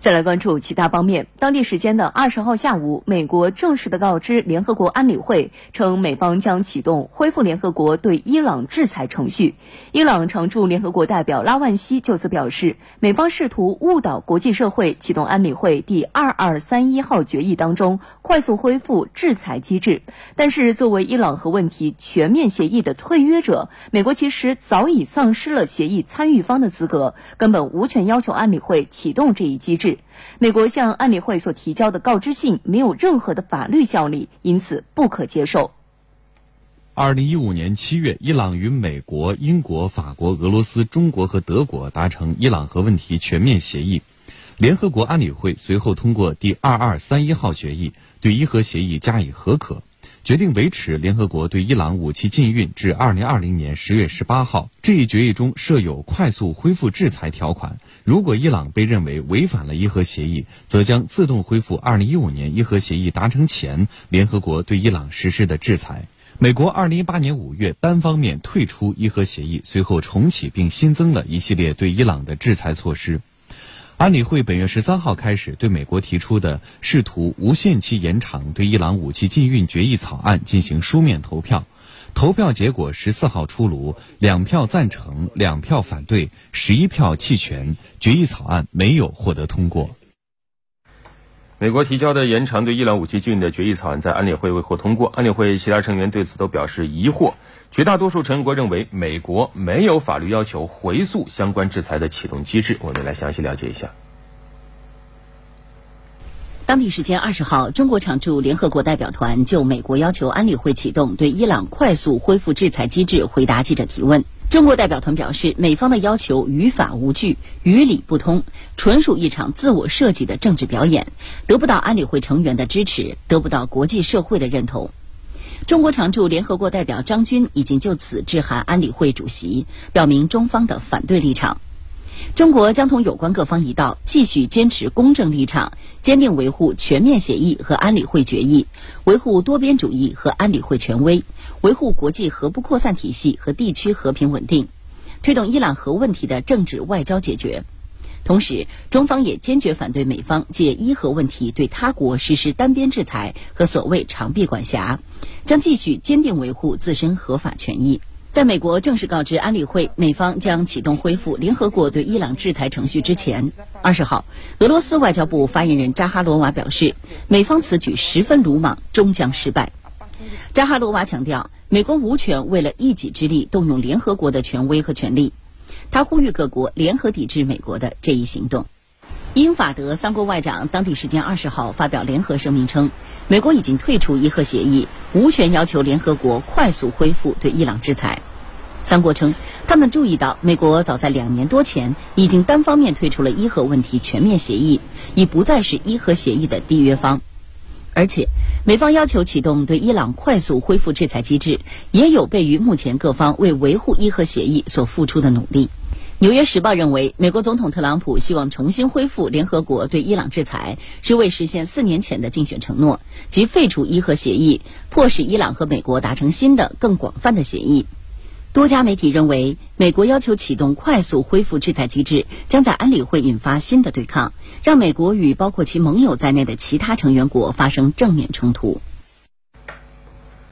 再来关注其他方面。当地时间的二十号下午，美国正式的告知联合国安理会，称美方将启动恢复联合国对伊朗制裁程序。伊朗常驻联合国代表拉万西就此表示，美方试图误导国际社会，启动安理会第二二三一号决议当中快速恢复制裁机制。但是，作为伊朗核问题全面协议的退约者，美国其实早已丧失了协议参与方的资格，根本无权要求安理会启动这一机制。美国向安理会所提交的告知信没有任何的法律效力，因此不可接受。二零一五年七月，伊朗与美国、英国、法国、俄罗斯、中国和德国达成伊朗核问题全面协议，联合国安理会随后通过第二二三一号决议，对伊核协议加以核可。决定维持联合国对伊朗武器禁运至二零二零年十月十八号。这一决议中设有快速恢复制裁条款，如果伊朗被认为违反了伊核协议，则将自动恢复二零一五年伊核协议达成前联合国对伊朗实施的制裁。美国二零一八年五月单方面退出伊核协议，随后重启并新增了一系列对伊朗的制裁措施。安理会本月十三号开始对美国提出的试图无限期延长对伊朗武器禁运决议草案进行书面投票，投票结果十四号出炉，两票赞成，两票反对，十一票弃权，决议草案没有获得通过。美国提交的延长对伊朗武器禁运的决议草案在安理会未获通过，安理会其他成员对此都表示疑惑。绝大多数成员国认为，美国没有法律要求回溯相关制裁的启动机制。我们来详细了解一下。当地时间二十号，中国常驻联合国代表团就美国要求安理会启动对伊朗快速恢复制裁机制回答记者提问。中国代表团表示，美方的要求于法无据、于理不通，纯属一场自我设计的政治表演，得不到安理会成员的支持，得不到国际社会的认同。中国常驻联合国代表张军已经就此致函安理会主席，表明中方的反对立场。中国将同有关各方一道，继续坚持公正立场，坚定维护全面协议和安理会决议，维护多边主义和安理会权威，维护国际核不扩散体系和地区和平稳定，推动伊朗核问题的政治外交解决。同时，中方也坚决反对美方借伊核问题对他国实施单边制裁和所谓长臂管辖，将继续坚定维护自身合法权益。在美国正式告知安理会美方将启动恢复联合国对伊朗制裁程序之前，二十号，俄罗斯外交部发言人扎哈罗娃表示，美方此举十分鲁莽，终将失败。扎哈罗娃强调，美国无权为了一己之力动用联合国的权威和权力。他呼吁各国联合抵制美国的这一行动。英法德三国外长当地时间二十号发表联合声明称，美国已经退出伊核协议，无权要求联合国快速恢复对伊朗制裁。三国称，他们注意到美国早在两年多前已经单方面退出了伊核问题全面协议，已不再是伊核协议的缔约方。而且，美方要求启动对伊朗快速恢复制裁机制，也有悖于目前各方为维护伊核协议所付出的努力。《纽约时报》认为，美国总统特朗普希望重新恢复联合国对伊朗制裁，是为实现四年前的竞选承诺，即废除伊核协议，迫使伊朗和美国达成新的、更广泛的协议。多家媒体认为，美国要求启动快速恢复制裁机制，将在安理会引发新的对抗，让美国与包括其盟友在内的其他成员国发生正面冲突。